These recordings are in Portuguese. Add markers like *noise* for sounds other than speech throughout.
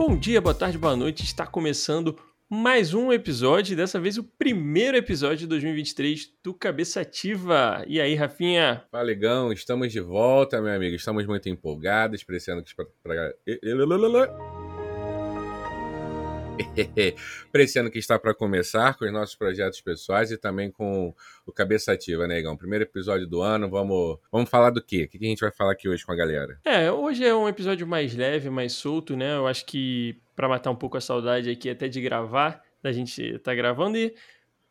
Bom dia, boa tarde, boa noite. Está começando mais um episódio, dessa vez o primeiro episódio de 2023 do Cabeça Ativa. E aí, Rafinha? Fala, Legão, estamos de volta, meu amigo. Estamos muito empolgados, parecendo que *laughs* para Preciando que está para começar com os nossos projetos pessoais e também com o Cabeça Ativa, né, Igão? Primeiro episódio do ano, vamos, vamos falar do quê? O que a gente vai falar aqui hoje com a galera? É, hoje é um episódio mais leve, mais solto, né? Eu acho que para matar um pouco a saudade aqui até de gravar, da gente tá gravando e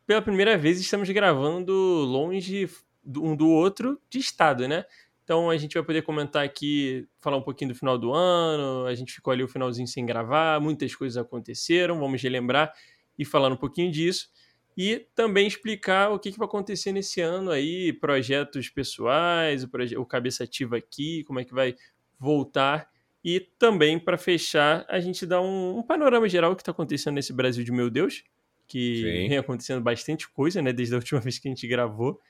pela primeira vez estamos gravando longe um do outro de estado, né? Então a gente vai poder comentar aqui, falar um pouquinho do final do ano. A gente ficou ali o finalzinho sem gravar, muitas coisas aconteceram, vamos relembrar e falar um pouquinho disso. E também explicar o que, que vai acontecer nesse ano aí, projetos pessoais, o, proje o Cabeça Ativa aqui, como é que vai voltar. E também, para fechar, a gente dá um, um panorama geral do que está acontecendo nesse Brasil de meu Deus, que Sim. vem acontecendo bastante coisa, né, desde a última *laughs* vez que a gente gravou.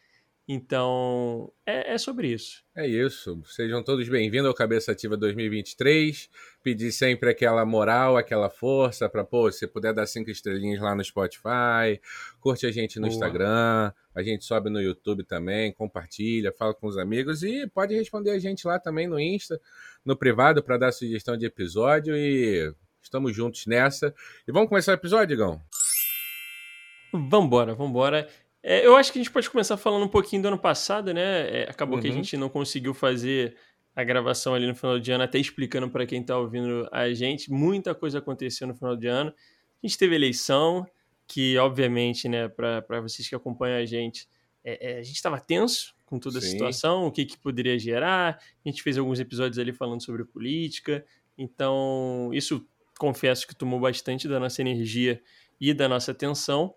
Então, é, é, sobre isso. É isso. Sejam todos bem-vindos ao Cabeça Ativa 2023. Pedir sempre aquela moral, aquela força para, pô, se puder dar cinco estrelinhas lá no Spotify, curte a gente no Boa. Instagram, a gente sobe no YouTube também, compartilha, fala com os amigos e pode responder a gente lá também no Insta, no privado, para dar sugestão de episódio e estamos juntos nessa. E vamos começar o episódio, Igão? Vambora, vambora. É, eu acho que a gente pode começar falando um pouquinho do ano passado, né? É, acabou uhum. que a uhum. gente não conseguiu fazer a gravação ali no final de ano, até explicando para quem está ouvindo a gente. Muita coisa aconteceu no final de ano. A gente teve eleição, que obviamente, né, para vocês que acompanham a gente, é, é, a gente estava tenso com toda a Sim. situação, o que, que poderia gerar. A gente fez alguns episódios ali falando sobre política. Então, isso confesso que tomou bastante da nossa energia e da nossa atenção.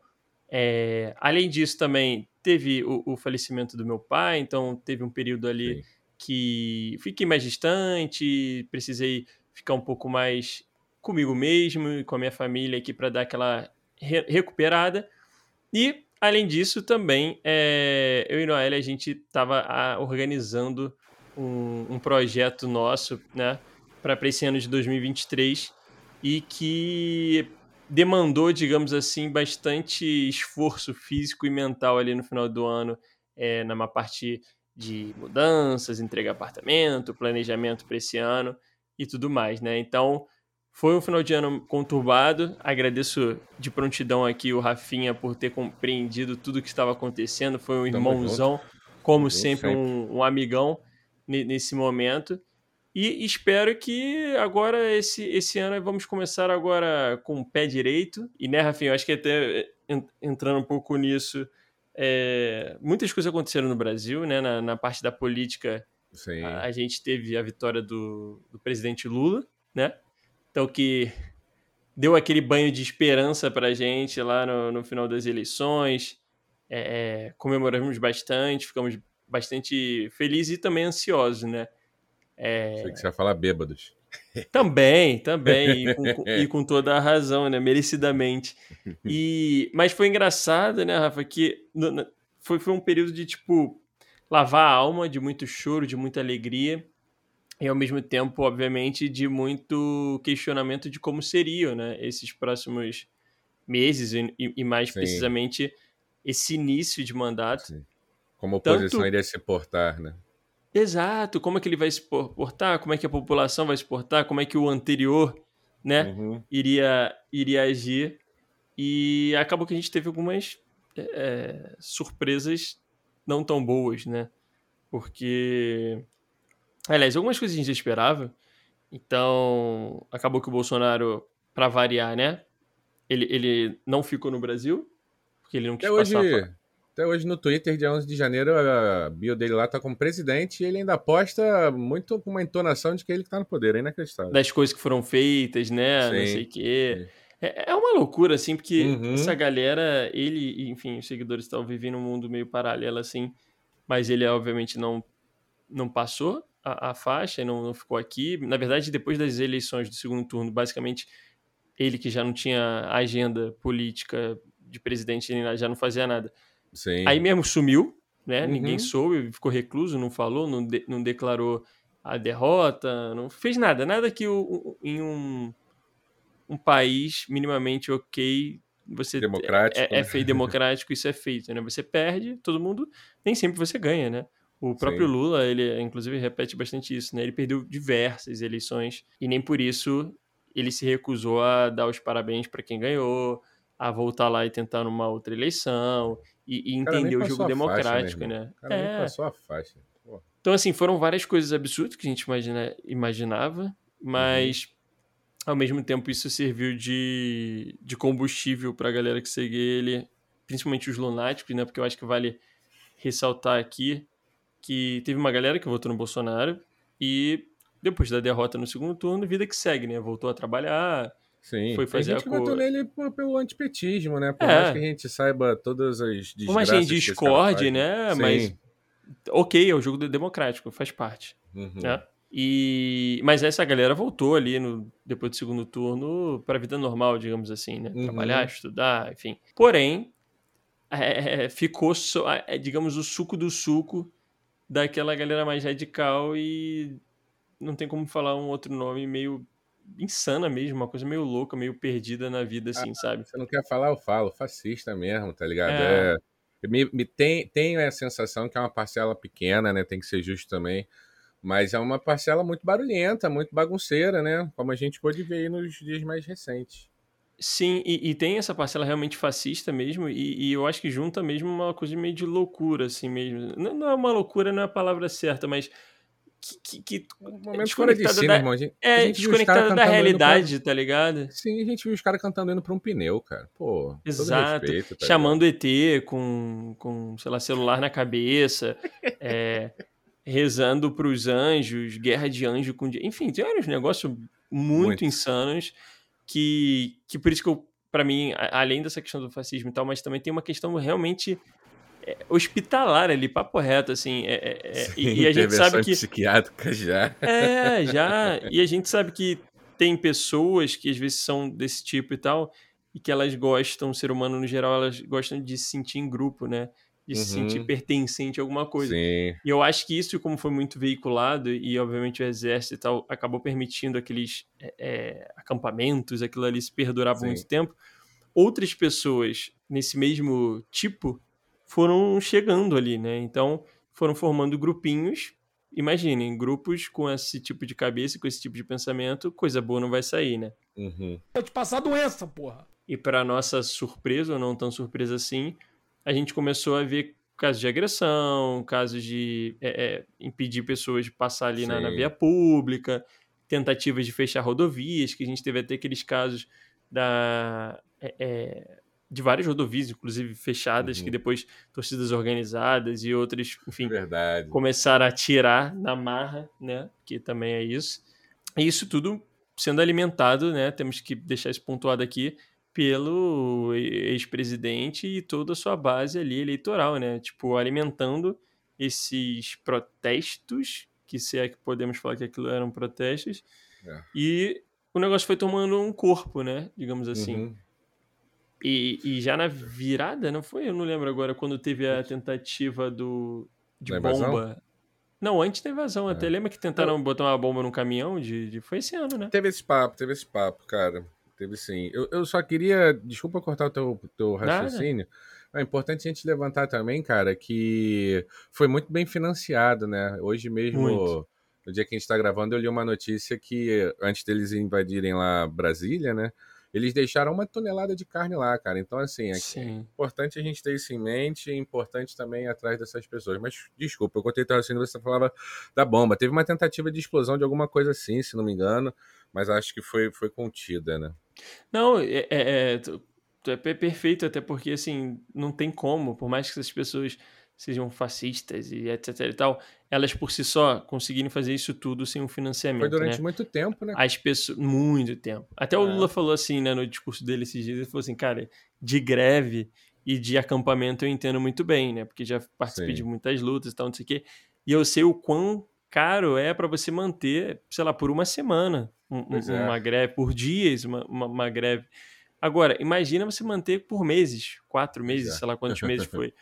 É, além disso, também teve o, o, falecimento do meu pai, então teve um período ali Sim. que fiquei mais distante, precisei ficar um pouco mais comigo mesmo e com a minha família aqui para dar aquela re recuperada. E, além disso, também é, eu e Noelle, a gente estava organizando um, um, projeto nosso, né, para esse ano de 2023 e que demandou, digamos assim, bastante esforço físico e mental ali no final do ano, é, numa parte de mudanças, entregar apartamento, planejamento para esse ano e tudo mais, né? Então, foi um final de ano conturbado. Agradeço de prontidão aqui o Rafinha por ter compreendido tudo que estava acontecendo. Foi um irmãozão, como sempre, sempre. Um, um amigão nesse momento. E espero que agora, esse, esse ano, vamos começar agora com o pé direito. E, né, Rafinha, eu acho que até entrando um pouco nisso, é, muitas coisas aconteceram no Brasil, né? Na, na parte da política, a, a, gente teve a vitória do, do presidente Lula, né? Então, que deu aquele banho de esperança para a gente lá no, no, final das eleições. É, é, comemoramos bastante, ficamos bastante felizes e também ansiosos, né? É... Sei que você ia falar bêbados. *laughs* Também, também, e com, e *laughs* com, toda a razão, né? Merecidamente. E, mas foi engraçado, né, Rafa, que foi, foi um período de, tipo, lavar a alma, de muito choro, de muita alegria, e ao mesmo tempo, obviamente, de muito questionamento de como seriam, né, esses próximos meses, e, e mais Sim. precisamente esse início de mandato. Sim. Como a oposição Tanto... iria se portar, né? Exato, como é que ele vai se portar, como é que a população vai se portar, como é que o anterior, né, uhum. iria, iria agir. E acabou que a gente teve algumas é, surpresas não tão boas, né? Porque, aliás, algumas coisas a gente esperava. Então, acabou que o Bolsonaro, para variar, né, ele, ele não ficou no Brasil, porque ele não quis Até passar... Hoje... Até hoje no Twitter, dia 11 de janeiro, a bio dele lá tá como presidente e ele ainda posta muito com uma entonação de que ele que tá no poder, é inacreditável. Das coisas que foram feitas, né? Sim, não sei o quê. É, é uma loucura, assim, porque uhum. essa galera, ele, enfim, os seguidores estão vivendo um mundo meio paralelo, assim, mas ele, obviamente, não, não passou a, a faixa, não, não ficou aqui. Na verdade, depois das eleições do segundo turno, basicamente, ele que já não tinha agenda política de presidente, já não fazia nada Sim. Aí mesmo sumiu, né? Uhum. Ninguém soube, ficou recluso, não falou, não, de, não declarou a derrota, não fez nada, nada que o, em um um país minimamente ok, você democrático, é, é, é feito democrático, isso é feito, né? Você perde, todo mundo, nem sempre você ganha, né? O próprio Sim. Lula, ele inclusive repete bastante isso, né? Ele perdeu diversas eleições e nem por isso ele se recusou a dar os parabéns para quem ganhou, a voltar lá e tentar numa outra eleição e, e entender o jogo democrático, faixa, né? Cara, é. passou a faixa. Então, assim, foram várias coisas absurdas que a gente imagina, imaginava, mas uhum. ao mesmo tempo isso serviu de, de combustível para a galera que seguia ele, principalmente os lunáticos, né? Porque eu acho que vale ressaltar aqui que teve uma galera que votou no Bolsonaro e depois da derrota no segundo turno, vida que segue, né? Voltou a trabalhar, Sim, foi fazer tem gente a votou nele pelo antipetismo, né? Por é. mais que a gente saiba todas as desgraças Como a gente discorde, né? Sim. Mas ok, é o jogo democrático, faz parte. Uhum. Né? E, mas essa galera voltou ali no, depois do segundo turno para a vida normal, digamos assim, né? Uhum. Trabalhar, estudar, enfim. Porém, é, ficou, so, é, digamos, o suco do suco daquela galera mais radical e não tem como falar um outro nome meio insana mesmo, uma coisa meio louca, meio perdida na vida, assim, ah, sabe? Você não quer falar, eu falo, fascista mesmo, tá ligado? É. é me, me tem, tenho a sensação que é uma parcela pequena, né? Tem que ser justo também. Mas é uma parcela muito barulhenta, muito bagunceira, né? Como a gente pôde ver aí nos dias mais recentes. Sim, e, e tem essa parcela realmente fascista mesmo, e, e, eu acho que junta mesmo uma coisa meio de loucura, assim mesmo. Não, não é uma loucura, não é a palavra certa, mas que, que, um momento fora de si, da, irmão. Gente, é, desconectada da realidade, pra... tá ligado? Sim, a gente viu os caras cantando indo pra um pneu, cara. Pô, Exato. Respeito, tá Chamando ET com, com, sei lá, celular na cabeça, *laughs* é, rezando pros anjos, guerra de anjo com... Enfim, tem vários negócios muito, muito, insanos que, que por isso que eu, pra mim, além dessa questão do fascismo e tal, mas também tem uma questão realmente é, hospitalar ali, papo reto, assim. É, é, é Sim, e, a gente sabe que. psiquiátrica já. É, já. E a gente sabe que tem pessoas que às vezes são desse tipo e tal, e que elas gostam, o ser humano no geral, elas gostam de se sentir em grupo, né? De uhum. se sentir uhum. pertencente a alguma coisa. Sim. E eu acho que isso, como foi muito veiculado, e obviamente o exército e tal, acabou permitindo aqueles é, acampamentos, aquilo ali se perdurar por muito tempo. Outras pessoas nesse mesmo tipo foram chegando ali, né? Então foram formando grupinhos. Imaginem, grupos com esse tipo de cabeça, com esse tipo de pensamento, coisa boa não vai sair, né? Uhum. Pode passar doença, porra. E para nossa surpresa, ou não tão surpresa assim, a gente começou a ver casos de agressão, casos de é, é, impedir pessoas de passar ali na, na, via pública, tentativas de fechar rodovias, que a gente teve até aqueles casos da. É, é de várias rodovias, inclusive fechadas, uhum. que depois torcidas organizadas e outras, enfim, Verdade. começaram a tirar na marra, né? Que também é isso. E isso tudo sendo alimentado, né? Temos que deixar isso pontuado aqui pelo ex-presidente e toda a sua base ali eleitoral, né? Tipo, alimentando esses protestos, que se é que podemos falar que aquilo eram protestos, é. e o negócio foi tomando um corpo, né? Digamos assim. Uhum. E, e já na virada, não foi? Eu não lembro agora quando teve a tentativa do de bomba. Não, antes da invasão. É. Até lembra que tentaram botar uma bomba num caminhão? De, de, Foi esse ano, né? Teve esse papo, teve esse papo, cara. Teve sim. Eu, eu só queria. Desculpa cortar o teu, teu raciocínio. Nada. É importante a gente levantar também, cara, que foi muito bem financiado, né? Hoje mesmo, muito. no dia que a gente está gravando, eu li uma notícia que antes deles invadirem lá Brasília, né? Eles deixaram uma tonelada de carne lá, cara. Então, assim, é, é importante a gente ter isso em mente e é importante também ir atrás dessas pessoas. Mas, desculpa, eu contei assim, você falava da bomba. Teve uma tentativa de explosão de alguma coisa assim, se não me engano, mas acho que foi, foi contida, né? Não, é, é, é, é perfeito, até porque, assim, não tem como, por mais que essas pessoas sejam fascistas e etc e tal, elas por si só conseguirem fazer isso tudo sem um financiamento. Foi durante né? muito tempo, né? As pessoas. Muito tempo. Até o é. Lula falou assim, né, no discurso dele esses dias, ele falou assim, cara, de greve e de acampamento eu entendo muito bem, né? Porque já participei Sim. de muitas lutas e tal, não sei o quê. E eu sei o quão caro é para você manter, sei lá, por uma semana um, é. uma greve, por dias uma, uma, uma, greve. Agora, imagina você manter por meses, quatro meses, é. sei lá quantos meses *laughs* foi.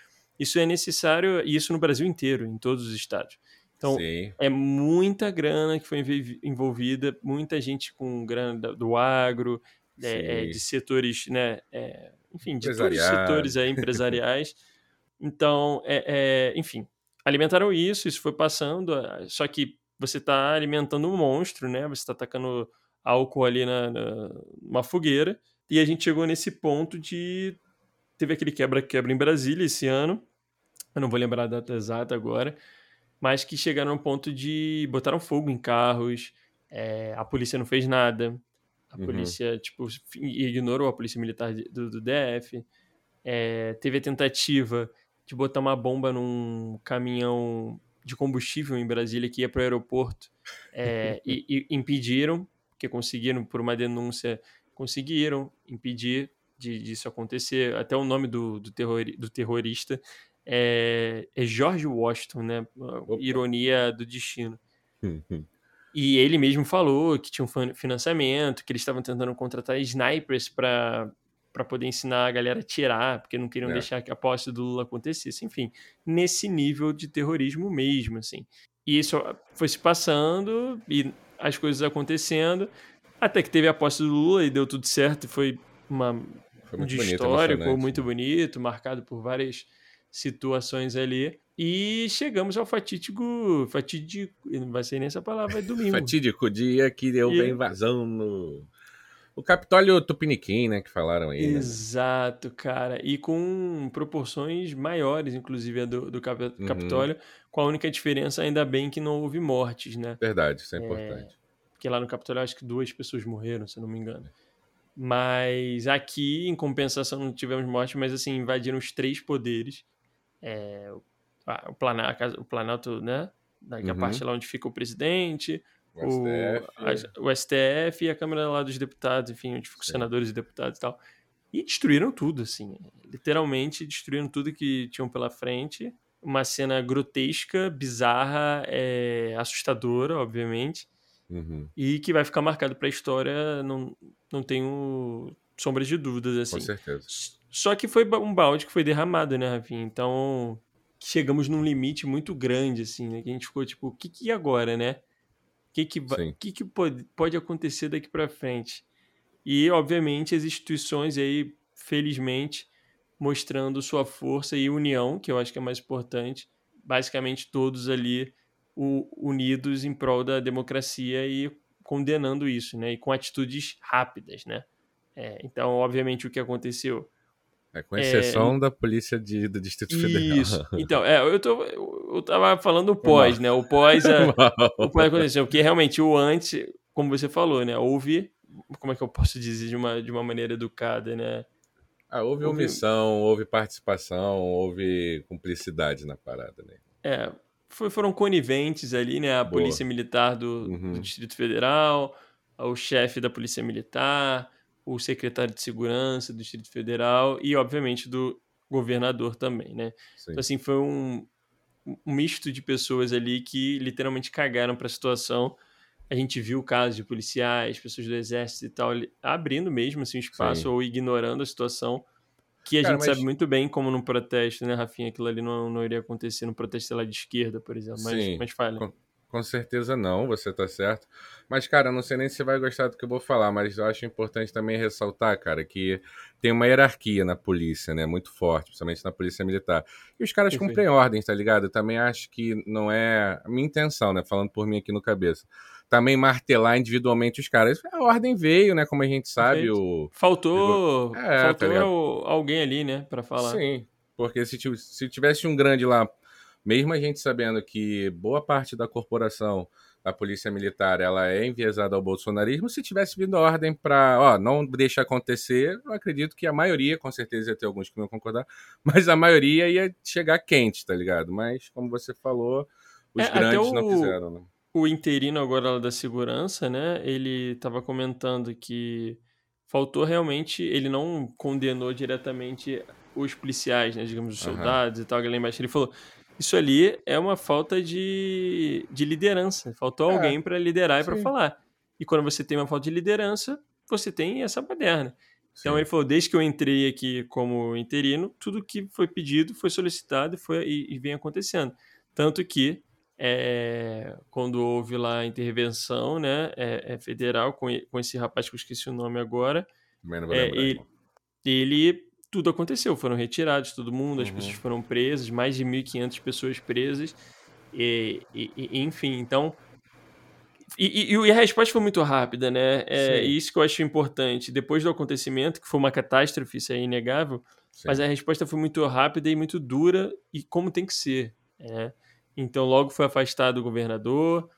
Isso é necessário, e isso no Brasil inteiro, em todos os estados. Então, Sim. é muita grana que foi envolvida, muita gente com grana do agro, é, de setores, né, é, enfim, de todos os setores aí, empresariais. *laughs* então, é, enfim, alimentaram isso, isso foi passando, só que você está alimentando um monstro, né? Você está atacando álcool ali na, na, numa fogueira. E a gente chegou nesse ponto de. Teve aquele quebra-quebra em Brasília esse ano. Eu não vou lembrar a data exata agora. Mas que chegaram ao ponto de. botaram fogo em carros. É, a polícia não fez nada. A uhum. polícia, tipo, ignorou a polícia militar do, do DF. É, teve a tentativa de botar uma bomba num caminhão de combustível em Brasília que ia para o aeroporto é, *laughs* e, e, impediram, que conseguiram, por uma denúncia, conseguiram impedir de, disso acontecer. Até o nome do, do, terror, do terrorista é, é, George Washington, né? Ironia do destino. *laughs* e ele mesmo falou que tinha um financiamento, que eles estavam tentando contratar snipers para para poder ensinar a galera a tirar, porque não queriam é. deixar que a posse do Lula acontecesse, enfim, nesse nível de terrorismo mesmo, assim. E isso foi se passando e as coisas acontecendo, até que teve a posse do Lula e deu tudo certo, e foi uma foi um dia histórico, muito bonito, marcado por várias situações ali. E chegamos ao fatídico, fatídico, não vai ser nem essa palavra, é domingo. fatídico dia que deu e... a invasão no o Capitólio Tupiniquim, né, que falaram aí. Né? Exato, né? cara. E com proporções maiores, inclusive, a do, do uhum. Capitólio, com a única diferença, ainda bem que não houve mortes, né? Verdade, isso é, é importante. Porque lá no Capitólio, acho que duas pessoas morreram, se não me engano. Mas aqui, em compensação, não tivemos morte, mas assim, invadiram os três poderes. É, o, Planalto, o Planalto, né? Da uhum. parte lá onde fica o presidente, o, STF. A, o STF e a Câmara lá dos Deputados, enfim, onde ficam senadores e deputados e tal. E destruíram tudo, assim. Literalmente destruíram tudo que tinham pela frente. Uma cena grotesca, bizarra, é, assustadora, obviamente. Uhum. E que vai ficar marcado para a história, não, não tenho sombras de dúvidas, assim. Com certeza. Só que foi um balde que foi derramado, né, Rafinha? Então, chegamos num limite muito grande, assim, né? Que a gente ficou tipo, o que, que agora, né? O que, que, que, que pode, pode acontecer daqui para frente? E, obviamente, as instituições aí, felizmente, mostrando sua força e união, que eu acho que é mais importante. Basicamente, todos ali o, unidos em prol da democracia e condenando isso, né? E com atitudes rápidas, né? É, então, obviamente, o que aconteceu é, com exceção é... da polícia de, do Distrito Federal. Isso. Então, é, eu, tô, eu tava falando o pós, né? O pós, é, *laughs* o pós aconteceu, porque realmente o antes, como você falou, né? Houve, como é que eu posso dizer de uma, de uma maneira educada, né? Ah, houve, houve omissão, houve participação, houve cumplicidade na parada, né? É, foi, foram coniventes ali, né? A Boa. Polícia Militar do, uhum. do Distrito Federal, o chefe da Polícia Militar, o secretário de Segurança do Distrito Federal e, obviamente, do governador também, né? Sim. Então, assim, foi um, um misto de pessoas ali que literalmente cagaram para a situação. A gente viu casos de policiais, pessoas do exército e tal, abrindo mesmo assim, o espaço Sim. ou ignorando a situação, que a Cara, gente mas... sabe muito bem como num protesto, né, Rafinha? Aquilo ali não, não iria acontecer no protesto lá de esquerda, por exemplo. Mas, Sim. mas fale. Com com certeza não, você tá certo. Mas, cara, não sei nem se você vai gostar do que eu vou falar, mas eu acho importante também ressaltar, cara, que tem uma hierarquia na polícia, né? Muito forte, principalmente na polícia militar. E os caras cumprem ordens, tá ligado? Eu também acho que não é a minha intenção, né? Falando por mim aqui no cabeça. Também martelar individualmente os caras. A ordem veio, né? Como a gente sabe. O... Faltou, é, faltou tá alguém ali, né? Pra falar. Sim, porque se, se tivesse um grande lá mesmo a gente sabendo que boa parte da corporação da polícia militar ela é enviesada ao bolsonarismo, se tivesse vindo a ordem para, ó, não deixa acontecer, eu acredito que a maioria, com certeza ia ter alguns que não concordar, *laughs* mas a maioria ia chegar quente, tá ligado? Mas, como você falou, os é, grandes o, não fizeram, né? O interino agora da segurança, né, ele estava comentando que faltou realmente, ele não condenou diretamente os policiais, né, digamos, os soldados uhum. e tal, alguém embaixo, ele falou isso ali é uma falta de, de liderança. Faltou é, alguém para liderar e para falar. E quando você tem uma falta de liderança, você tem essa baderna. Então sim. ele falou: desde que eu entrei aqui como interino, tudo que foi pedido foi solicitado e, foi, e, e vem acontecendo. Tanto que é, quando houve lá a intervenção né, é, é federal com, com esse rapaz que eu esqueci o nome agora, é, ele, ele, tudo aconteceu, foram retirados todo mundo, uhum. as pessoas foram presas, mais de 1.500 pessoas presas, e, e, e enfim, então e, e, a resposta foi muito rápida, né? É Sim. isso que eu acho importante. Depois do acontecimento, que foi uma catástrofe, isso é inegável, Sim. mas a resposta foi muito rápida e muito dura, e como tem que ser. Né? Então, logo foi afastado o governador,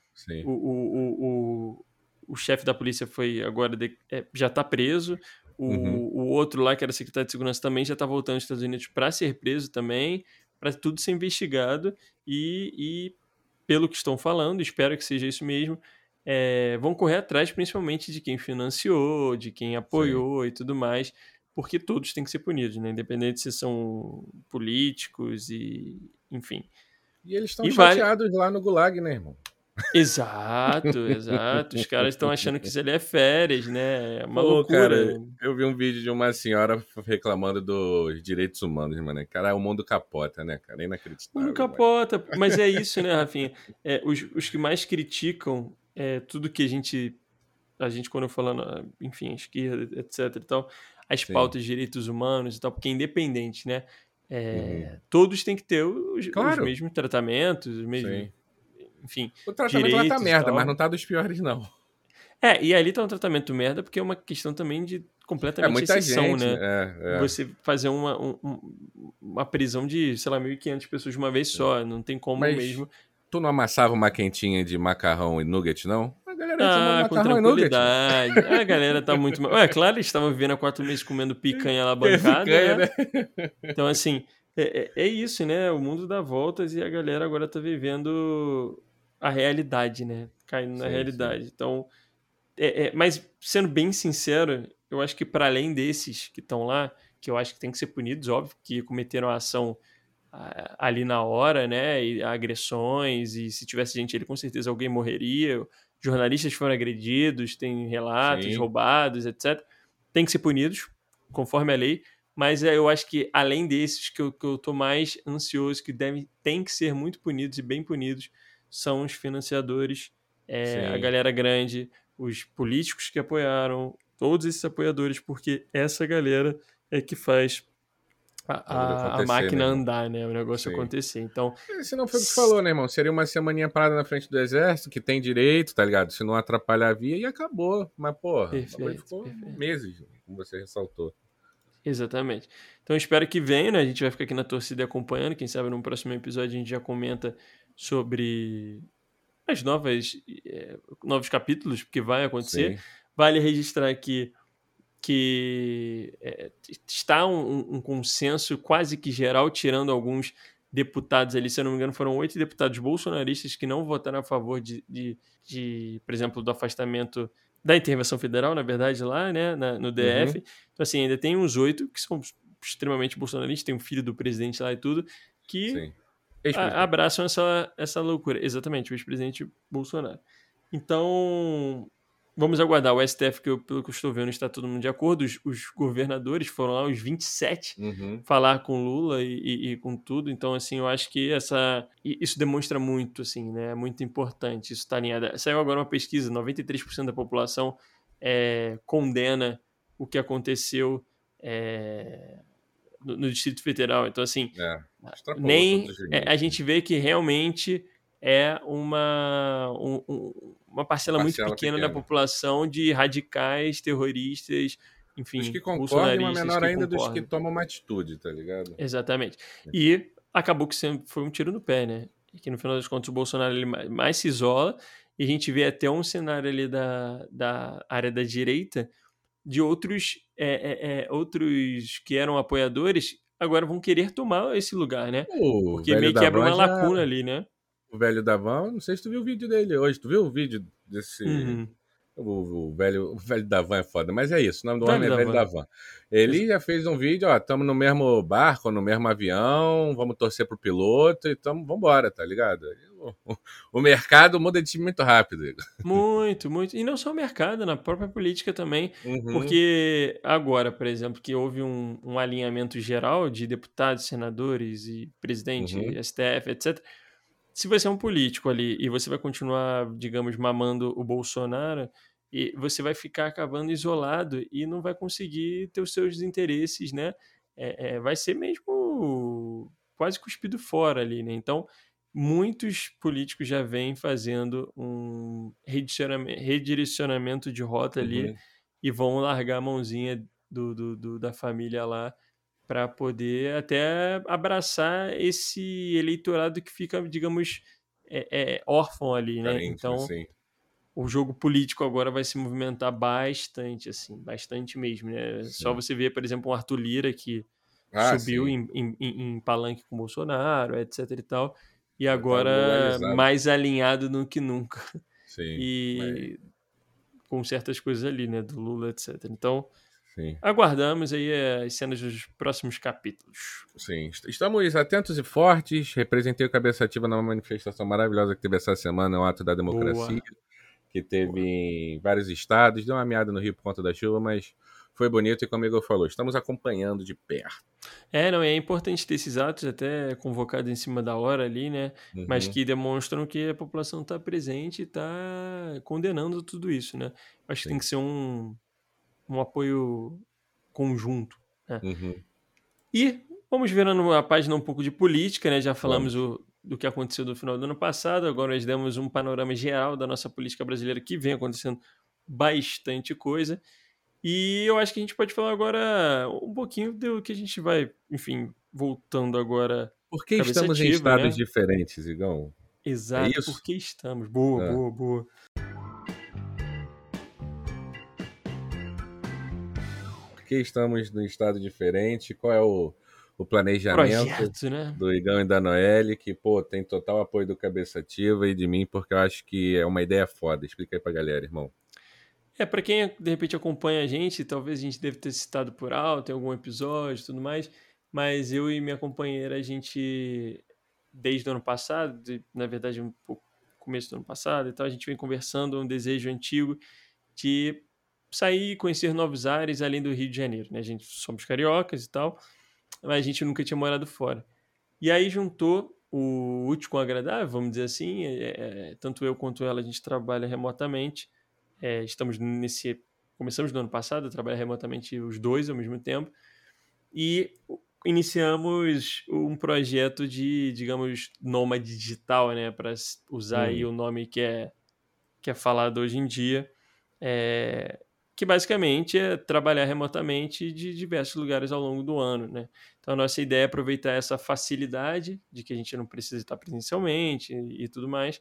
o, o, o, o, chefe da polícia foi agora de, é, já está preso, o, uhum. o outro lá, que era secretário de segurança, também já está voltando aos Estados Unidos para ser preso também, para tudo ser investigado, e, e pelo que estão falando, espero que seja isso mesmo é, vão correr atrás principalmente de quem financiou, de quem apoiou Sim. e tudo mais, porque todos têm que ser punidos, né? independente se são políticos e enfim. E eles estão chateados vale... lá no Gulag, né, irmão? Exato, exato. Os caras estão achando que isso ali é férias, né? É uma Pô, loucura. Cara, eu vi um vídeo de uma senhora reclamando dos direitos humanos, mano. Cara, o mundo capota, né, cara? É inacreditável. O mundo capota, mas, mas é isso, né, Rafinha? É, os, os que mais criticam é, tudo que a gente, a gente quando eu falando, ah, enfim, esquerda, etc e tal, as Sim. pautas de direitos humanos e tal, porque é independente, né? É, uhum. Todos têm que ter os, claro. os mesmos tratamentos, os mesmos, Sim. Enfim. O tratamento lá tá merda, mas não tá dos piores, não. É, e ali tá um tratamento merda, porque é uma questão também de completamente é, exceção, gente, né? É, é. Você fazer uma, um, uma prisão de, sei lá, 1.500 pessoas de uma vez só, não tem como mas, mesmo Tu não amassava uma quentinha de macarrão e nugget, não? A galera ah, com tranquilidade. A galera tá muito... Ué, claro, eles estavam vivendo há quatro meses comendo picanha lá bancada, picanha, né? né? Então, assim, é, é, é, isso, né? O mundo dá voltas e a galera agora tá vivendo a realidade, né? Caindo na sim, realidade. Sim. Então, é, é, mas sendo bem sincero, eu acho que para além desses que estão lá, que eu acho que tem que ser punidos, óbvio, que cometeram a ação ali na hora, né? E agressões, e se tivesse gente ali, com certeza alguém morreria. Jornalistas foram agredidos, tem relatos Sim. roubados, etc. Tem que ser punidos, conforme a lei. Mas é, eu acho que, além desses, que eu, que eu tô mais ansioso, que devem, tem que ser muito punidos e bem punidos, são os financiadores, é, a galera grande, os políticos que apoiaram, todos esses apoiadores, porque essa galera é que faz a, a, máquina né, andar, né? O negócio Sim. acontecer. Então. É, se não foi o que falou, né, irmão? Seria uma semaninha parada na frente do exército, que tem direito, tá ligado? Se não atrapalhar a via e acabou. Mas, porra, perfeito, ficou perfeito. meses, como você ressaltou. Exatamente. Então espero que venha, né? A gente vai ficar aqui na torcida acompanhando. Quem sabe no próximo episódio a gente já comenta sobre as novas é, novos capítulos que vai acontecer. Sim. Vale registrar aqui que é, está um, um, consenso quase que geral, tirando alguns deputados ali, se eu não me engano, foram oito deputados bolsonaristas que não votaram a favor de, de, de, por exemplo, do afastamento da intervenção federal, na verdade, lá, né, na, no DF. Uhum. Então, assim, ainda tem uns oito que são extremamente bolsonaristas, tem um filho do presidente lá e tudo, que a, abraçam essa, essa loucura. Exatamente, o ex-presidente Bolsonaro. Então, Vamos aguardar. O STF, que eu, pelo que eu estou vendo, está todo mundo de acordo. Os, os governadores foram lá, os 27, uhum. falar com Lula e, e, e, com tudo. Então, assim, eu acho que essa, isso demonstra muito, assim, né? É muito importante isso estar tá alinhado. Saiu agora uma pesquisa: 93% da população é, condena o que aconteceu é, no, no, Distrito Federal. Então, assim, é, nem é, a gente vê que realmente é uma, um, um, uma parcela, parcela muito pequena, pequena, da população de radicais, terroristas, enfim. Os que concordam, uma menor ainda concordam. dos que tomam uma atitude, tá ligado? Exatamente. É. E acabou que sempre foi um tiro no pé, né? Que no final das contas o Bolsonaro ele mais se isola e a gente vê até um cenário ali da, da área da direita de outros, é, é, é outros que eram apoiadores agora vão querer tomar esse lugar, né? Porque meio que abre uma lacuna ali, né? o velho da van, não sei se tu viu o vídeo dele hoje. Tu viu o vídeo desse. Uhum. O, o, velho, o velho da van é foda, mas é isso. O nome do velho homem é Velho da Van. Ele já fez um vídeo, ó, estamos no mesmo barco, no mesmo avião, vamos torcer pro piloto e tamo, vambora, tá ligado? O, o mercado muda de time muito rápido. Muito, muito. E não só o mercado, na própria política também. Uhum. Porque agora, por exemplo, que houve um, um alinhamento geral de deputados, senadores e presidente, uhum. STF, etc se você é um político ali e você vai continuar, digamos, mamando o Bolsonaro e você vai ficar acabando isolado e não vai conseguir ter os seus interesses, né? É, é, vai ser mesmo quase cuspido fora ali, né? Então, muitos políticos já vêm fazendo um redirecionamento de rota ali uhum. e vão largar a mãozinha do, do, do da família lá para poder até abraçar esse eleitorado que fica, digamos, é, é, órfão ali, né? Carente, então, o jogo político agora vai se movimentar bastante, assim, bastante mesmo, né? Só você ver, por exemplo, um Arthur Lira que ah, subiu em, em, em, palanque com o Bolsonaro, etc e tal, e agora mais alinhado do que nunca. Sim, e mas... com certas coisas ali, né? Do Lula, etc. Então, Sim. Aguardamos aí as cenas dos próximos capítulos. Sim, estamos atentos e fortes. Representei o Cabeça Ativa numa manifestação maravilhosa que teve essa semana, o Ato da Democracia, Boa. que teve Boa. em vários estados. Deu uma meada no Rio por conta da chuva, mas foi bonito e como o Igor falou, estamos acompanhando de perto. É, não, é importante ter esses atos até convocados em cima da hora ali, né? Uhum. Mas que demonstram que a população está presente e está condenando tudo isso, né? Acho Sim. que tem que ser um, um apoio conjunto. Né? Uhum. E vamos virando a página um pouco de política, né? Já falamos o, do que aconteceu no final do ano passado, agora nós demos um panorama geral da nossa política brasileira que vem acontecendo bastante coisa. E eu acho que a gente pode falar agora um pouquinho do que a gente vai, enfim, voltando agora. Por que estamos ativa, em estados né? diferentes, Igão? Exato, é por que estamos? Boa, é. boa, boa. que estamos num estado diferente, qual é o, o planejamento Projeto, né? do Igão e da Noelle, que, pô, tem total apoio do Cabeça Ativa e de mim, porque eu acho que é uma ideia foda. Explica aí pra galera, irmão. É, para quem de repente acompanha a gente, talvez a gente deve ter citado por alto em algum episódio e tudo mais, mas eu e minha companheira, a gente, desde o ano passado, de, na verdade, um pouco começo do ano passado e tal, a gente vem conversando um desejo antigo de sair e conhecer novos ares além do Rio de Janeiro, né? A gente somos cariocas e tal, mas a gente nunca tinha morado fora. E aí juntou o útil com agradável, vamos dizer assim, é, é, tanto eu quanto ela a gente trabalha remotamente, é, estamos nesse, começamos no ano passado a trabalhar remotamente os dois ao mesmo tempo, e iniciamos um projeto de, digamos, nômade digital, né, para usar hum. aí o nome que é, que é falado hoje em dia, é, que basicamente é trabalhar remotamente de diversos lugares ao longo do ano, né? Então a nossa ideia é aproveitar essa facilidade de que a gente não precisa estar presencialmente e, tudo mais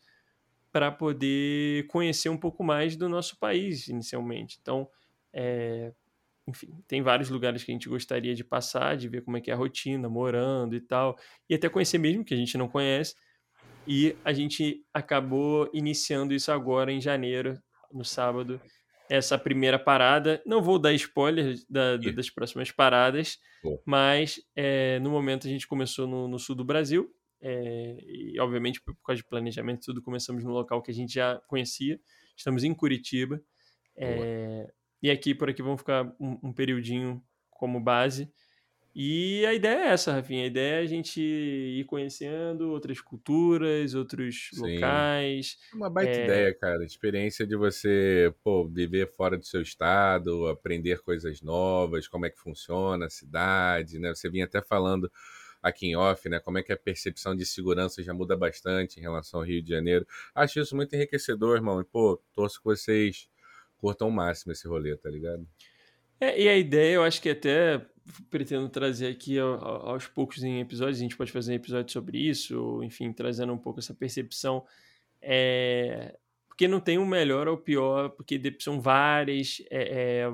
para poder conhecer um pouco mais do nosso país inicialmente. Então, é, enfim, tem vários lugares que a gente gostaria de passar, de ver como é que é a rotina, morando e tal, e até conhecer mesmo que a gente não conhece. E a gente acabou iniciando isso agora em janeiro, no sábado, essa primeira parada. Não vou dar spoiler da, das próximas paradas, mas é, no momento a gente começou no, no sul do Brasil. É, e obviamente por causa de planejamento tudo começamos no local que a gente já conhecia estamos em Curitiba é, e aqui por aqui vamos ficar um, um periodinho como base e a ideia é essa, Rafinha. A ideia é a gente ir conhecendo outras culturas, outros Sim. locais. É uma baita é... ideia, cara. Experiência de você pô, viver fora do seu estado, aprender coisas novas, como é que funciona a cidade, né? Você vinha até falando aqui em off, né? Como é que a percepção de segurança já muda bastante em relação ao Rio de Janeiro. Acho isso muito enriquecedor, irmão. E, pô, torço que vocês curtam o máximo esse rolê, tá ligado? É, e a ideia, eu acho que até pretendo trazer aqui aos poucos em episódios, a gente pode fazer um episódio sobre isso, enfim, trazendo um pouco essa percepção. É... Porque não tem o um melhor ou pior, porque são várias é, é,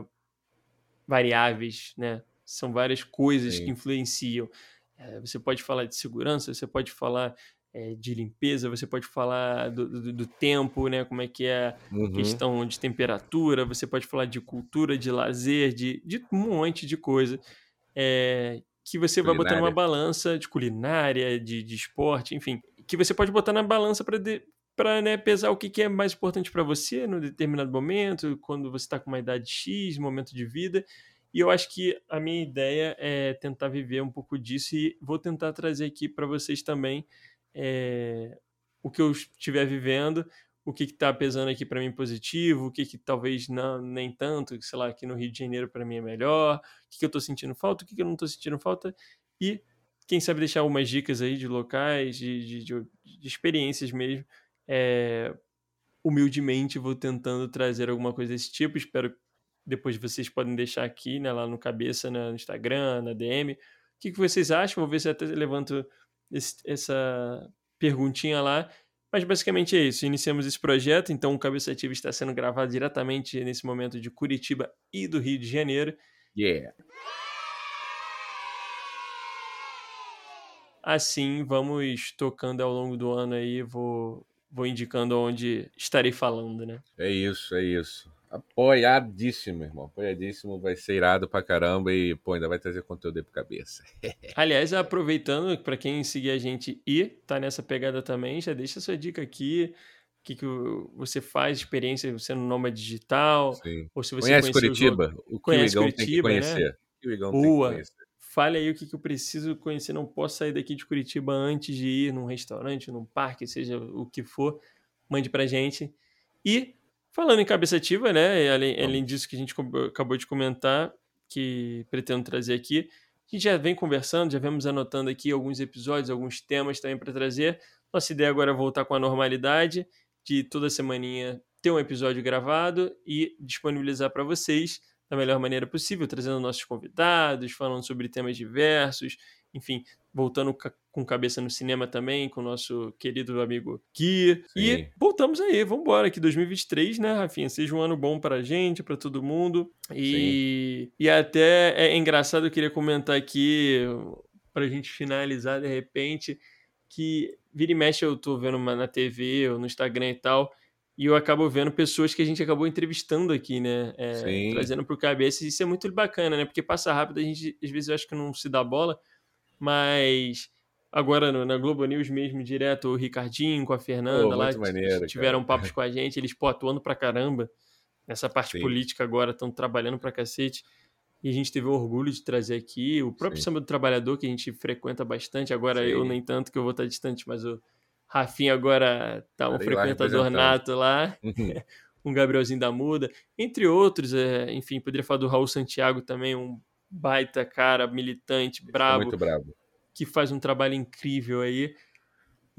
variáveis, né? São várias coisas Sim. que influenciam. É, você pode falar de segurança, você pode falar é, de limpeza, você pode falar do, do, do, tempo, né? Como é que é uhum. a questão de temperatura, você pode falar de cultura, de lazer, de, de um monte de coisa é, que você culinária. vai botar numa balança de culinária, de, de esporte, enfim, que você pode botar na balança para para né, pesar o que, que é mais importante para você no determinado momento, quando você está com uma idade X, momento de vida. E eu acho que a minha ideia é tentar viver um pouco disso e vou tentar trazer aqui para vocês também é, o que eu estiver vivendo, o que está pesando aqui para mim positivo, o que, que talvez não, nem tanto, sei lá, aqui no Rio de Janeiro para mim é melhor, o que, que eu estou sentindo falta, o que, que eu não estou sentindo falta, e quem sabe deixar algumas dicas aí de locais, de, de, de, de experiências mesmo. É, humildemente vou tentando trazer alguma coisa desse tipo, espero depois vocês podem deixar aqui, né, lá no cabeça, né, no Instagram, na DM, o que, que vocês acham, vou ver se até levanto esse, essa perguntinha lá, mas basicamente é isso. Iniciamos esse projeto, então o Cabeça Ativa está sendo gravado diretamente nesse momento de Curitiba e do Rio de Janeiro. Yeah. Assim, vamos tocando ao longo do ano aí, vou, vou indicando onde estarei falando, né? É isso, é isso. Apoiadíssimo, irmão. Apoiadíssimo, vai ser irado pra caramba e, pô, ainda vai trazer conteúdo aí pro cabeça. *laughs* Aliás, aproveitando, para quem seguir a gente e tá nessa pegada também, já deixa sua dica aqui. O que, que você faz, experiência você no Noma Digital? Sim. Ou se você conhece Curitiba? O conhece Curitiba, tem que né? conhecer. O Igão Boa. que conhecer. Fale aí o que, que eu preciso conhecer. Não posso sair daqui de Curitiba antes de ir num restaurante, num parque, seja o que for. Mande pra gente. E falando em cabeça ativa, né? Além, além disso que a gente acabou de comentar, que pretendo trazer aqui, a gente já vem conversando, já vemos anotando aqui alguns episódios, alguns temas também para trazer. Nossa ideia agora é voltar com a normalidade, de toda semaninha ter um episódio gravado e disponibilizar para vocês da melhor maneira possível, trazendo nossos convidados, falando sobre temas diversos, enfim, voltando com cabeça no cinema também, com o nosso querido amigo Gui. E Sim. voltamos aí, vamos embora, que 2023, né, Rafinha? Seja um ano bom pra gente, pra todo mundo. E, e até é engraçado, eu queria comentar aqui, pra gente finalizar de repente, que vira e mexe eu tô vendo na TV ou no Instagram e tal, e eu acabo vendo pessoas que a gente acabou entrevistando aqui, né? É, Sim. trazendo pro cabeça, e isso é muito bacana, né? Porque passa rápido, a gente às vezes eu acho que não se dá bola, mas agora no- na Globo News mesmo, direto, o Ricardinho com a Fernanda Pô, lá, maneiro, tiveram cara. papos com a gente, eles, pô, atuando pra caramba nessa parte Sim. política agora, estão trabalhando pra cacete. E a gente teve o orgulho de trazer aqui o próprio Sim. Samba do Trabalhador, que a gente frequenta bastante. Agora Sim. eu nem tanto, que eu vou estar distante, mas o Rafinha agora tá um lá frequentador representando. nato lá Uhum. *laughs* um Gabrielzinho da Muda, entre outros, é, enfim, poderia falar do Raul Santiago também, um baita cara, militante, brabo, muito brabo. que faz um trabalho incrível aí.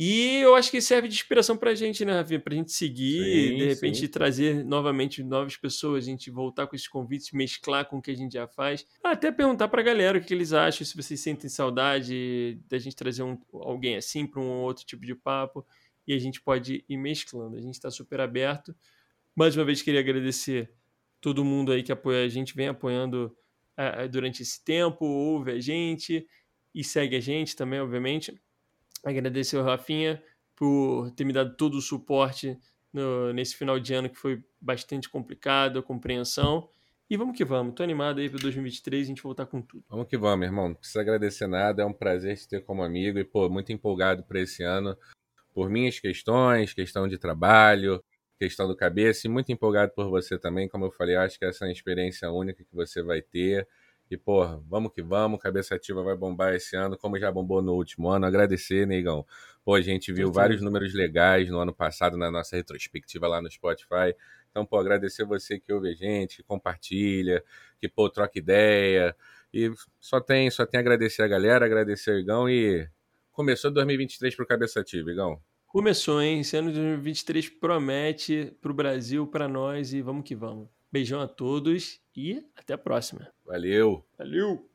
E eu acho que serve de inspiração pra gente, né, Rafinha? Pra gente seguir, Sim, de repente sim. trazer novamente novas pessoas, a gente voltar com esses convites, mesclar com o que a gente já faz. Até perguntar pra galera o que eles acham, se vocês sentem saudade da gente trazer um, alguém assim pra um outro tipo de papo. E a gente pode ir mesclando. A gente tá super aberto. Mais uma vez, queria agradecer todo mundo aí que apoia a gente, vem apoiando durante esse tempo, ouve a gente e segue a gente também, obviamente. Agradecer ao Rafinha por ter me dado todo o suporte no- nesse final de ano que foi bastante complicado, a compreensão. E vamos que vamos, tô animado aí para 2023 a gente voltar com tudo. Vamos que vamos, irmão. Não precisa agradecer nada. É um prazer te ter como amigo e, pô, muito empolgado para esse ano. Por minhas questões, questão de trabalho, questão do cabeça, e muito empolgado por você também. Como eu falei, acho que essa é uma experiência única que você vai ter. E, porra, vamos que vamos. Cabeça Ativa vai bombar esse ano, como já bombou no último ano. Agradecer, Neigão. Pô, a gente viu Certeza. vários números legais no ano passado na nossa retrospectiva lá no Spotify. Então, pô, agradecer você que ouve a gente, que compartilha, que, pô, troca ideia. E só tem, só tem a agradecer a galera, agradecer o Igão e começou 2023 pro Cabeça Ativa, Igão. Começou, hein? Esse ano de 2023 promete pro Brasil, para nós e vamos que vamos. Beijão a todos e até a próxima. Valeu! Valeu!